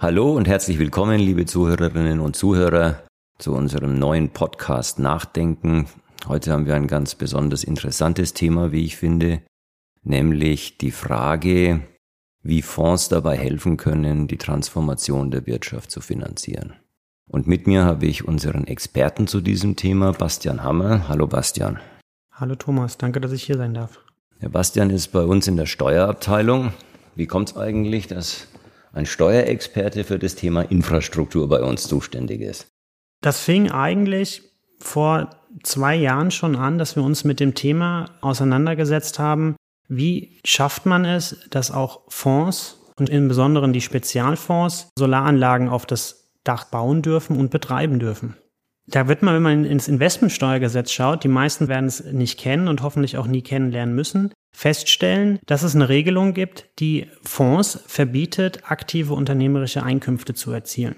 Hallo und herzlich willkommen, liebe Zuhörerinnen und Zuhörer, zu unserem neuen Podcast Nachdenken. Heute haben wir ein ganz besonders interessantes Thema, wie ich finde, nämlich die Frage, wie Fonds dabei helfen können, die Transformation der Wirtschaft zu finanzieren. Und mit mir habe ich unseren Experten zu diesem Thema, Bastian Hammer. Hallo Bastian. Hallo Thomas, danke, dass ich hier sein darf. Herr Bastian ist bei uns in der Steuerabteilung. Wie kommt es eigentlich, dass ein Steuerexperte für das Thema Infrastruktur bei uns zuständig ist? Das fing eigentlich vor zwei Jahren schon an, dass wir uns mit dem Thema auseinandergesetzt haben, wie schafft man es, dass auch Fonds und im Besonderen die Spezialfonds Solaranlagen auf das Dach bauen dürfen und betreiben dürfen? Da wird man, wenn man ins Investmentsteuergesetz schaut, die meisten werden es nicht kennen und hoffentlich auch nie kennenlernen müssen, feststellen, dass es eine Regelung gibt, die Fonds verbietet, aktive unternehmerische Einkünfte zu erzielen.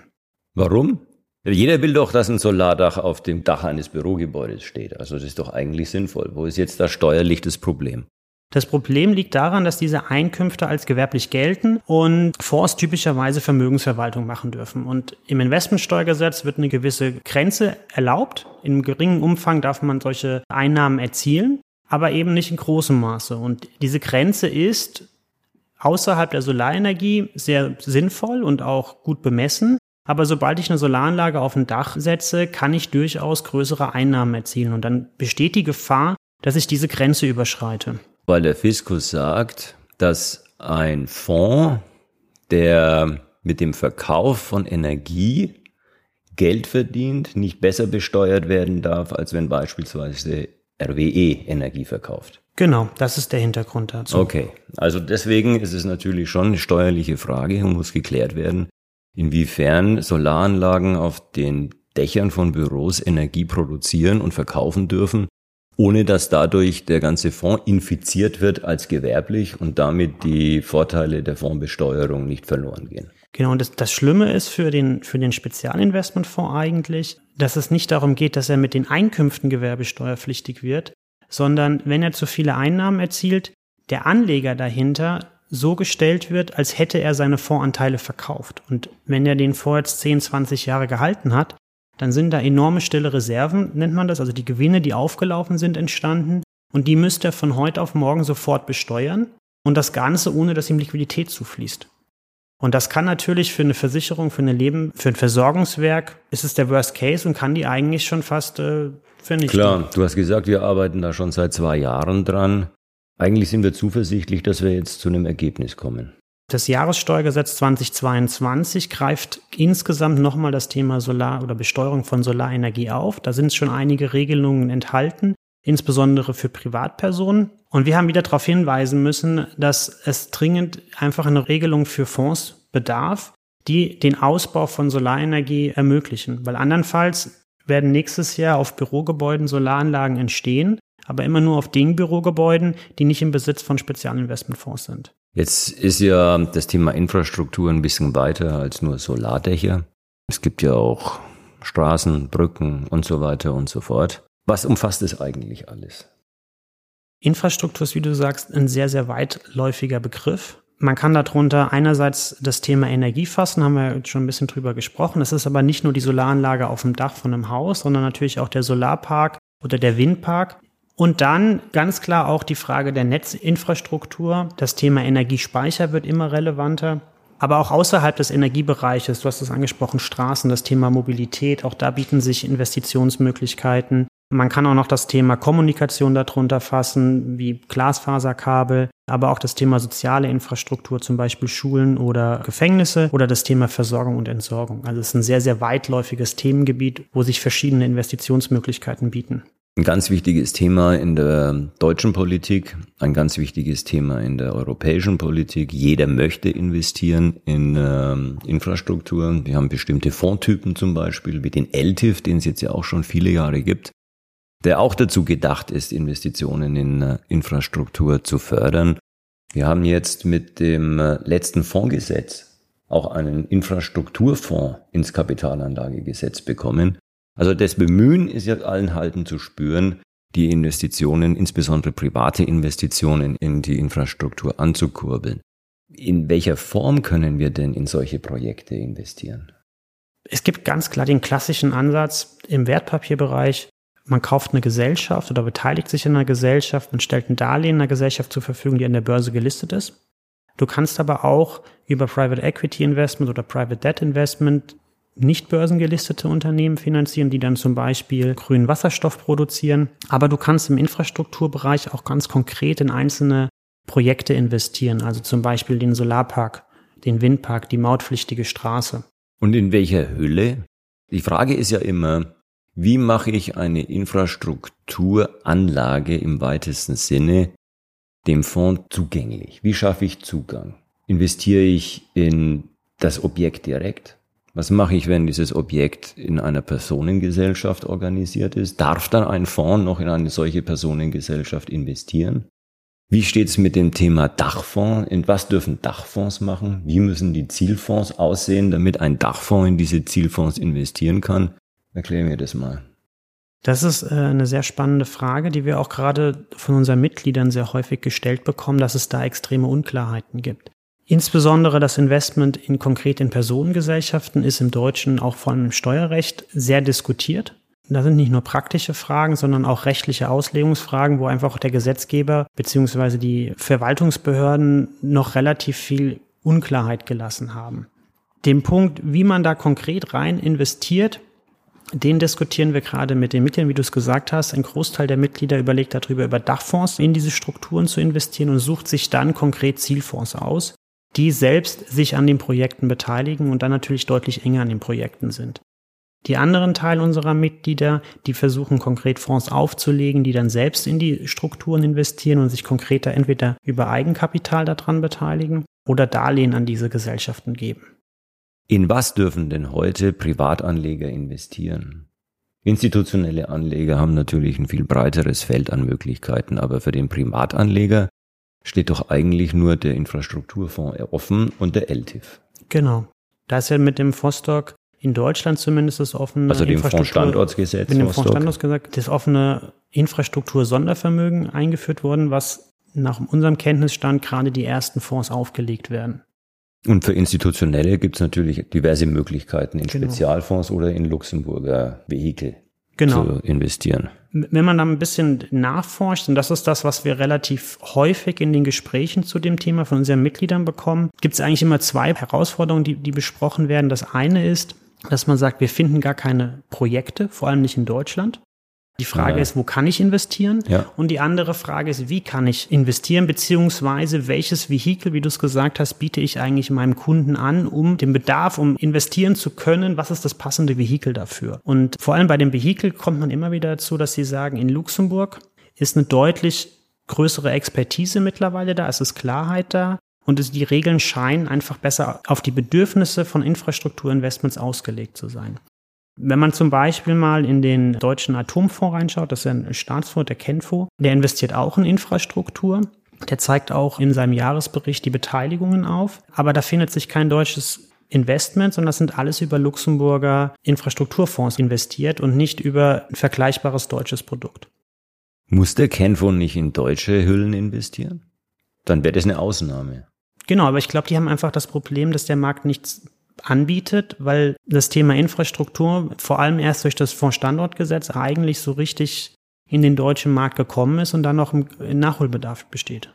Warum? Jeder will doch, dass ein Solardach auf dem Dach eines Bürogebäudes steht. Also das ist doch eigentlich sinnvoll. Wo ist jetzt da steuerlich das Problem? Das Problem liegt daran, dass diese Einkünfte als gewerblich gelten und Fonds typischerweise Vermögensverwaltung machen dürfen. Und im Investmentsteuergesetz wird eine gewisse Grenze erlaubt. In geringen Umfang darf man solche Einnahmen erzielen, aber eben nicht in großem Maße. Und diese Grenze ist außerhalb der Solarenergie sehr sinnvoll und auch gut bemessen. Aber sobald ich eine Solaranlage auf ein Dach setze, kann ich durchaus größere Einnahmen erzielen. Und dann besteht die Gefahr, dass ich diese Grenze überschreite weil der Fiskus sagt, dass ein Fonds, der mit dem Verkauf von Energie Geld verdient, nicht besser besteuert werden darf, als wenn beispielsweise RWE Energie verkauft. Genau, das ist der Hintergrund dazu. Okay, also deswegen ist es natürlich schon eine steuerliche Frage und muss geklärt werden, inwiefern Solaranlagen auf den Dächern von Büros Energie produzieren und verkaufen dürfen ohne dass dadurch der ganze Fonds infiziert wird als gewerblich und damit die Vorteile der Fondsbesteuerung nicht verloren gehen. Genau, und das, das Schlimme ist für den, für den Spezialinvestmentfonds eigentlich, dass es nicht darum geht, dass er mit den Einkünften gewerbesteuerpflichtig wird, sondern wenn er zu viele Einnahmen erzielt, der Anleger dahinter so gestellt wird, als hätte er seine Fondsanteile verkauft. Und wenn er den Fonds jetzt 10, 20 Jahre gehalten hat, dann sind da enorme stille Reserven, nennt man das, also die Gewinne, die aufgelaufen sind, entstanden. Und die müsste er von heute auf morgen sofort besteuern. Und das Ganze, ohne dass ihm Liquidität zufließt. Und das kann natürlich für eine Versicherung, für, eine Leben, für ein Versorgungswerk, ist es der Worst Case und kann die eigentlich schon fast äh, vernichten. Klar, du hast gesagt, wir arbeiten da schon seit zwei Jahren dran. Eigentlich sind wir zuversichtlich, dass wir jetzt zu einem Ergebnis kommen. Das Jahressteuergesetz 2022 greift insgesamt nochmal das Thema Solar- oder Besteuerung von Solarenergie auf. Da sind schon einige Regelungen enthalten, insbesondere für Privatpersonen. Und wir haben wieder darauf hinweisen müssen, dass es dringend einfach eine Regelung für Fonds bedarf, die den Ausbau von Solarenergie ermöglichen. Weil andernfalls werden nächstes Jahr auf Bürogebäuden Solaranlagen entstehen, aber immer nur auf den Bürogebäuden, die nicht im Besitz von Spezialinvestmentfonds sind. Jetzt ist ja das Thema Infrastruktur ein bisschen weiter als nur Solardächer. Es gibt ja auch Straßen, Brücken und so weiter und so fort. Was umfasst es eigentlich alles? Infrastruktur ist, wie du sagst, ein sehr, sehr weitläufiger Begriff. Man kann darunter einerseits das Thema Energie fassen, haben wir schon ein bisschen drüber gesprochen. Es ist aber nicht nur die Solaranlage auf dem Dach von einem Haus, sondern natürlich auch der Solarpark oder der Windpark. Und dann ganz klar auch die Frage der Netzinfrastruktur. Das Thema Energiespeicher wird immer relevanter. Aber auch außerhalb des Energiebereiches, du hast es angesprochen, Straßen, das Thema Mobilität, auch da bieten sich Investitionsmöglichkeiten. Man kann auch noch das Thema Kommunikation darunter fassen, wie Glasfaserkabel, aber auch das Thema soziale Infrastruktur, zum Beispiel Schulen oder Gefängnisse oder das Thema Versorgung und Entsorgung. Also es ist ein sehr, sehr weitläufiges Themengebiet, wo sich verschiedene Investitionsmöglichkeiten bieten. Ein ganz wichtiges Thema in der deutschen Politik, ein ganz wichtiges Thema in der europäischen Politik. Jeder möchte investieren in ähm, Infrastruktur. Wir haben bestimmte Fondtypen zum Beispiel, wie den LTIF, den es jetzt ja auch schon viele Jahre gibt, der auch dazu gedacht ist, Investitionen in äh, Infrastruktur zu fördern. Wir haben jetzt mit dem äh, letzten Fondsgesetz auch einen Infrastrukturfonds ins Kapitalanlagegesetz bekommen, also das Bemühen ist ja allen Halten zu spüren, die Investitionen, insbesondere private Investitionen in die Infrastruktur anzukurbeln. In welcher Form können wir denn in solche Projekte investieren? Es gibt ganz klar den klassischen Ansatz im Wertpapierbereich. Man kauft eine Gesellschaft oder beteiligt sich in einer Gesellschaft, man stellt ein Darlehen einer Gesellschaft zur Verfügung, die an der Börse gelistet ist. Du kannst aber auch über Private Equity Investment oder Private Debt Investment nicht börsengelistete Unternehmen finanzieren, die dann zum Beispiel grünen Wasserstoff produzieren. Aber du kannst im Infrastrukturbereich auch ganz konkret in einzelne Projekte investieren, also zum Beispiel den Solarpark, den Windpark, die mautpflichtige Straße. Und in welcher Höhle? Die Frage ist ja immer, wie mache ich eine Infrastrukturanlage im weitesten Sinne dem Fonds zugänglich? Wie schaffe ich Zugang? Investiere ich in das Objekt direkt? Was mache ich, wenn dieses Objekt in einer Personengesellschaft organisiert ist? Darf dann ein Fonds noch in eine solche Personengesellschaft investieren? Wie steht es mit dem Thema Dachfonds? In was dürfen Dachfonds machen? Wie müssen die Zielfonds aussehen, damit ein Dachfonds in diese Zielfonds investieren kann? Erklär mir das mal. Das ist äh, eine sehr spannende Frage, die wir auch gerade von unseren Mitgliedern sehr häufig gestellt bekommen, dass es da extreme Unklarheiten gibt. Insbesondere das Investment in konkret in Personengesellschaften ist im Deutschen auch im Steuerrecht sehr diskutiert. Da sind nicht nur praktische Fragen, sondern auch rechtliche Auslegungsfragen, wo einfach der Gesetzgeber bzw. die Verwaltungsbehörden noch relativ viel Unklarheit gelassen haben. Den Punkt, wie man da konkret rein investiert, den diskutieren wir gerade mit den Mitgliedern, wie du es gesagt hast. Ein Großteil der Mitglieder überlegt darüber, über Dachfonds in diese Strukturen zu investieren und sucht sich dann konkret Zielfonds aus, die selbst sich an den Projekten beteiligen und dann natürlich deutlich enger an den Projekten sind. Die anderen Teil unserer Mitglieder, die versuchen konkret Fonds aufzulegen, die dann selbst in die Strukturen investieren und sich konkreter entweder über Eigenkapital daran beteiligen oder Darlehen an diese Gesellschaften geben. In was dürfen denn heute Privatanleger investieren? Institutionelle Anleger haben natürlich ein viel breiteres Feld an Möglichkeiten, aber für den Privatanleger steht doch eigentlich nur der Infrastrukturfonds offen und der LTIF. Genau. Da ist ja mit dem Vostok in Deutschland zumindest das offene also dem Fondsstandortsgesetz, mit dem Fondsstandortsgesetz, das offene Infrastruktur-Sondervermögen eingeführt worden, was nach unserem Kenntnisstand gerade die ersten Fonds aufgelegt werden. Und für Institutionelle gibt es natürlich diverse Möglichkeiten in genau. Spezialfonds oder in Luxemburger Vehikel genau. zu investieren. Wenn man da ein bisschen nachforscht, und das ist das, was wir relativ häufig in den Gesprächen zu dem Thema von unseren Mitgliedern bekommen, gibt es eigentlich immer zwei Herausforderungen, die, die besprochen werden. Das eine ist, dass man sagt, wir finden gar keine Projekte, vor allem nicht in Deutschland. Die Frage ja. ist, wo kann ich investieren? Ja. Und die andere Frage ist, wie kann ich investieren, beziehungsweise welches Vehikel, wie du es gesagt hast, biete ich eigentlich meinem Kunden an, um den Bedarf, um investieren zu können, was ist das passende Vehikel dafür? Und vor allem bei dem Vehikel kommt man immer wieder dazu, dass sie sagen, in Luxemburg ist eine deutlich größere Expertise mittlerweile da, es ist Klarheit da und die Regeln scheinen einfach besser auf die Bedürfnisse von Infrastrukturinvestments ausgelegt zu sein. Wenn man zum Beispiel mal in den deutschen Atomfonds reinschaut, das ist ein Staatsfonds, der Kenfo, der investiert auch in Infrastruktur. Der zeigt auch in seinem Jahresbericht die Beteiligungen auf. Aber da findet sich kein deutsches Investment, sondern das sind alles über Luxemburger Infrastrukturfonds investiert und nicht über ein vergleichbares deutsches Produkt. Muss der Kenfo nicht in deutsche Hüllen investieren? Dann wäre das eine Ausnahme. Genau, aber ich glaube, die haben einfach das Problem, dass der Markt nichts anbietet, weil das Thema Infrastruktur vor allem erst durch das Fondsstandortgesetz eigentlich so richtig in den deutschen Markt gekommen ist und dann noch ein Nachholbedarf besteht.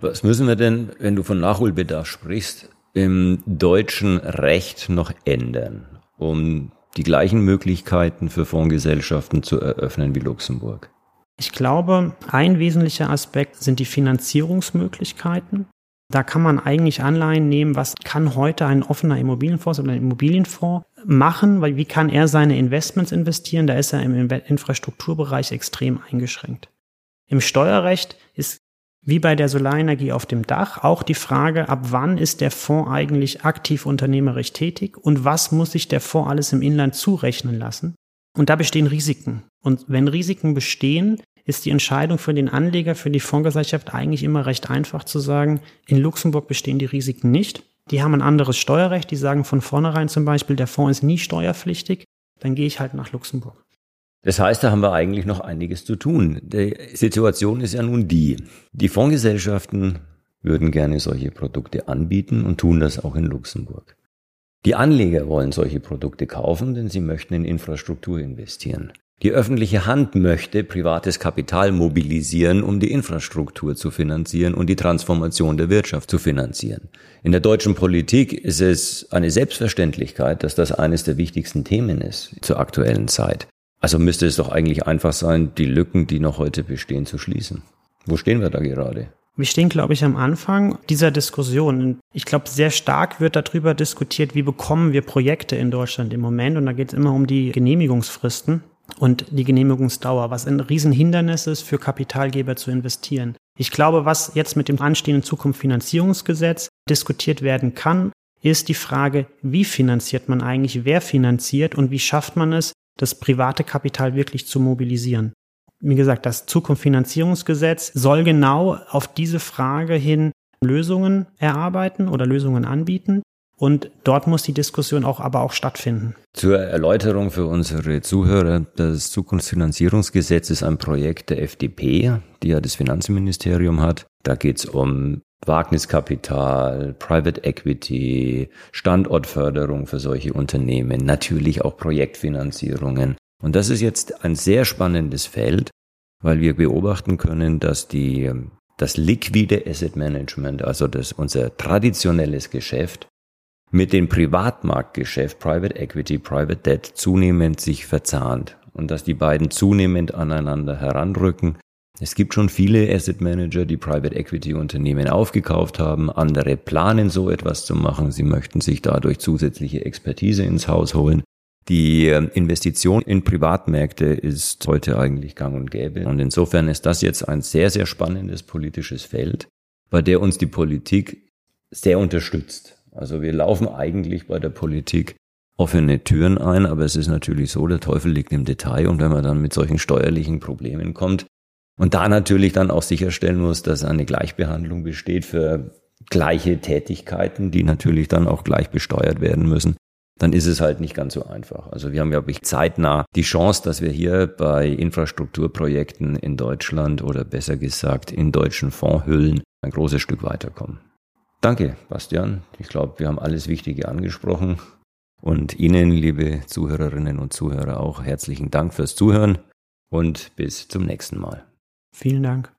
Was müssen wir denn, wenn du von Nachholbedarf sprichst, im deutschen Recht noch ändern, um die gleichen Möglichkeiten für Fondsgesellschaften zu eröffnen wie Luxemburg? Ich glaube, ein wesentlicher Aspekt sind die Finanzierungsmöglichkeiten. Da kann man eigentlich Anleihen nehmen, was kann heute ein offener Immobilienfonds oder ein Immobilienfonds machen, weil wie kann er seine Investments investieren? Da ist er im Infrastrukturbereich extrem eingeschränkt. Im Steuerrecht ist wie bei der Solarenergie auf dem Dach auch die Frage, ab wann ist der Fonds eigentlich aktiv unternehmerisch tätig und was muss sich der Fonds alles im Inland zurechnen lassen? Und da bestehen Risiken. Und wenn Risiken bestehen, ist die Entscheidung für den Anleger, für die Fondsgesellschaft eigentlich immer recht einfach zu sagen, in Luxemburg bestehen die Risiken nicht. Die haben ein anderes Steuerrecht, die sagen von vornherein zum Beispiel, der Fonds ist nie steuerpflichtig, dann gehe ich halt nach Luxemburg. Das heißt, da haben wir eigentlich noch einiges zu tun. Die Situation ist ja nun die, die Fondsgesellschaften würden gerne solche Produkte anbieten und tun das auch in Luxemburg. Die Anleger wollen solche Produkte kaufen, denn sie möchten in Infrastruktur investieren. Die öffentliche Hand möchte privates Kapital mobilisieren, um die Infrastruktur zu finanzieren und die Transformation der Wirtschaft zu finanzieren. In der deutschen Politik ist es eine Selbstverständlichkeit, dass das eines der wichtigsten Themen ist zur aktuellen Zeit. Also müsste es doch eigentlich einfach sein, die Lücken, die noch heute bestehen, zu schließen. Wo stehen wir da gerade? Wir stehen, glaube ich, am Anfang dieser Diskussion. Ich glaube, sehr stark wird darüber diskutiert, wie bekommen wir Projekte in Deutschland im Moment. Und da geht es immer um die Genehmigungsfristen und die Genehmigungsdauer, was ein Riesenhindernis ist für Kapitalgeber zu investieren. Ich glaube, was jetzt mit dem anstehenden Zukunftsfinanzierungsgesetz diskutiert werden kann, ist die Frage, wie finanziert man eigentlich, wer finanziert und wie schafft man es, das private Kapital wirklich zu mobilisieren. Wie gesagt, das Zukunftsfinanzierungsgesetz soll genau auf diese Frage hin Lösungen erarbeiten oder Lösungen anbieten. Und dort muss die Diskussion auch aber auch stattfinden. Zur Erläuterung für unsere Zuhörer, das Zukunftsfinanzierungsgesetz ist ein Projekt der FDP, die ja das Finanzministerium hat. Da geht es um Wagniskapital, Private Equity, Standortförderung für solche Unternehmen, natürlich auch Projektfinanzierungen. Und das ist jetzt ein sehr spannendes Feld, weil wir beobachten können, dass die, das liquide Asset Management, also das, unser traditionelles Geschäft, mit dem Privatmarktgeschäft Private Equity, Private Debt zunehmend sich verzahnt und dass die beiden zunehmend aneinander heranrücken. Es gibt schon viele Asset Manager, die Private Equity Unternehmen aufgekauft haben. Andere planen so etwas zu machen. Sie möchten sich dadurch zusätzliche Expertise ins Haus holen. Die ähm, Investition in Privatmärkte ist heute eigentlich gang und gäbe. Und insofern ist das jetzt ein sehr, sehr spannendes politisches Feld, bei der uns die Politik sehr unterstützt. Also wir laufen eigentlich bei der Politik offene Türen ein, aber es ist natürlich so, der Teufel liegt im Detail und wenn man dann mit solchen steuerlichen Problemen kommt und da natürlich dann auch sicherstellen muss, dass eine Gleichbehandlung besteht für gleiche Tätigkeiten, die natürlich dann auch gleich besteuert werden müssen, dann ist es halt nicht ganz so einfach. Also wir haben, glaube ich, zeitnah die Chance, dass wir hier bei Infrastrukturprojekten in Deutschland oder besser gesagt in deutschen Fondshüllen ein großes Stück weiterkommen. Danke, Bastian. Ich glaube, wir haben alles Wichtige angesprochen. Und Ihnen, liebe Zuhörerinnen und Zuhörer, auch herzlichen Dank fürs Zuhören und bis zum nächsten Mal. Vielen Dank.